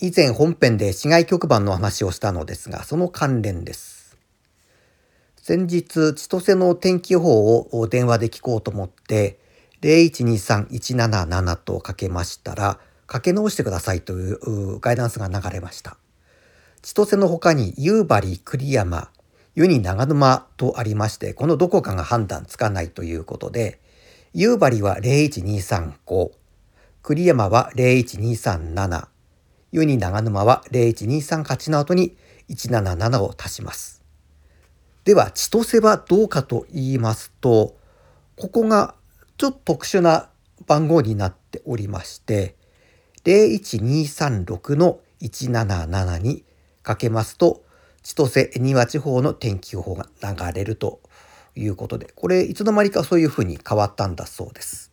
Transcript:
以前本編で市外局番の話をしたのですが、その関連です。先日、千歳の天気予報を電話で聞こうと思って、0123177とかけましたら、かけ直してくださいというガイダンスが流れました。千歳の他に夕張、栗山、湯に長沼とありまして、このどこかが判断つかないということで、夕張は01235、栗山は01237、湯に長沼は0123の後に177を足します。では、千歳はどうかと言いますと、ここがちょっと特殊な番号になっておりまして、01236の177にかけますと、千歳仁和地方の天気予報が流れるということで、これいつの間にかそういうふうに変わったんだそうです。